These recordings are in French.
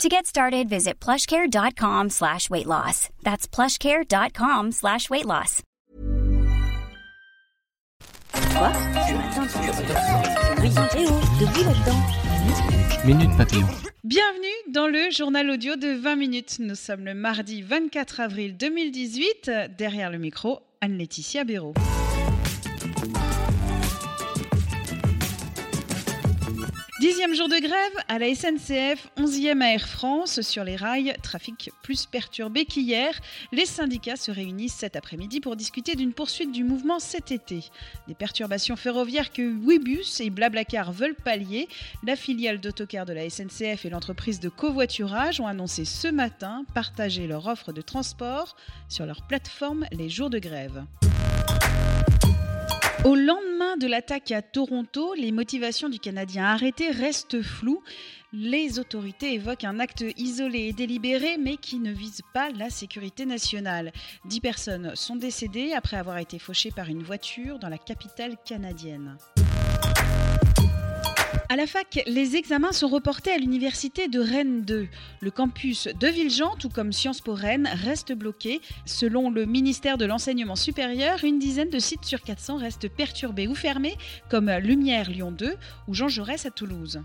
To get started, visit plushcare.com slash weight loss. That's plushcare.com slash weight loss. Minute Papillon. Bienvenue dans le journal audio de 20 minutes. Nous sommes le mardi 24 avril 2018. Derrière le micro, Anne-Laetitia Béraud. Dixième jour de grève à la SNCF, onzième à Air France. Sur les rails, trafic plus perturbé qu'hier. Les syndicats se réunissent cet après-midi pour discuter d'une poursuite du mouvement cet été. Des perturbations ferroviaires que Webus et Blablacar veulent pallier. La filiale d'autocar de la SNCF et l'entreprise de covoiturage ont annoncé ce matin partager leur offre de transport sur leur plateforme les jours de grève. Au lendemain de l'attaque à Toronto, les motivations du Canadien arrêté restent floues. Les autorités évoquent un acte isolé et délibéré, mais qui ne vise pas la sécurité nationale. Dix personnes sont décédées après avoir été fauchées par une voiture dans la capitale canadienne. À la fac, les examens sont reportés à l'université de Rennes 2. Le campus de Villejean, tout comme Sciences Po Rennes, reste bloqué. Selon le ministère de l'Enseignement supérieur, une dizaine de sites sur 400 restent perturbés ou fermés, comme Lumière Lyon 2 ou Jean Jaurès à Toulouse.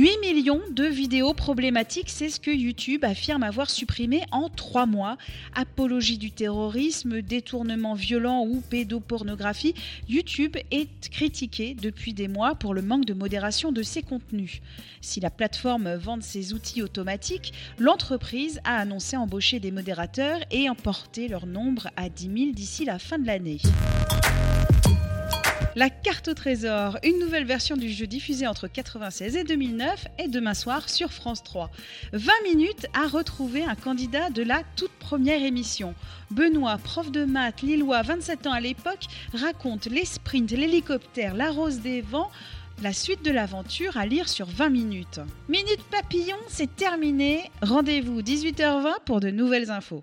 8 millions de vidéos problématiques, c'est ce que YouTube affirme avoir supprimé en 3 mois. Apologie du terrorisme, détournement violent ou pédopornographie, YouTube est critiqué depuis des mois pour le manque de modération de ses contenus. Si la plateforme vend ses outils automatiques, l'entreprise a annoncé embaucher des modérateurs et emporter leur nombre à 10 000 d'ici la fin de l'année. La carte au trésor, une nouvelle version du jeu diffusée entre 96 et 2009 et demain soir sur France 3. 20 minutes à retrouver un candidat de la toute première émission. Benoît, prof de maths, lillois, 27 ans à l'époque, raconte les sprints, l'hélicoptère, la rose des vents. La suite de l'aventure à lire sur 20 minutes. Minute papillon, c'est terminé. Rendez-vous 18h20 pour de nouvelles infos.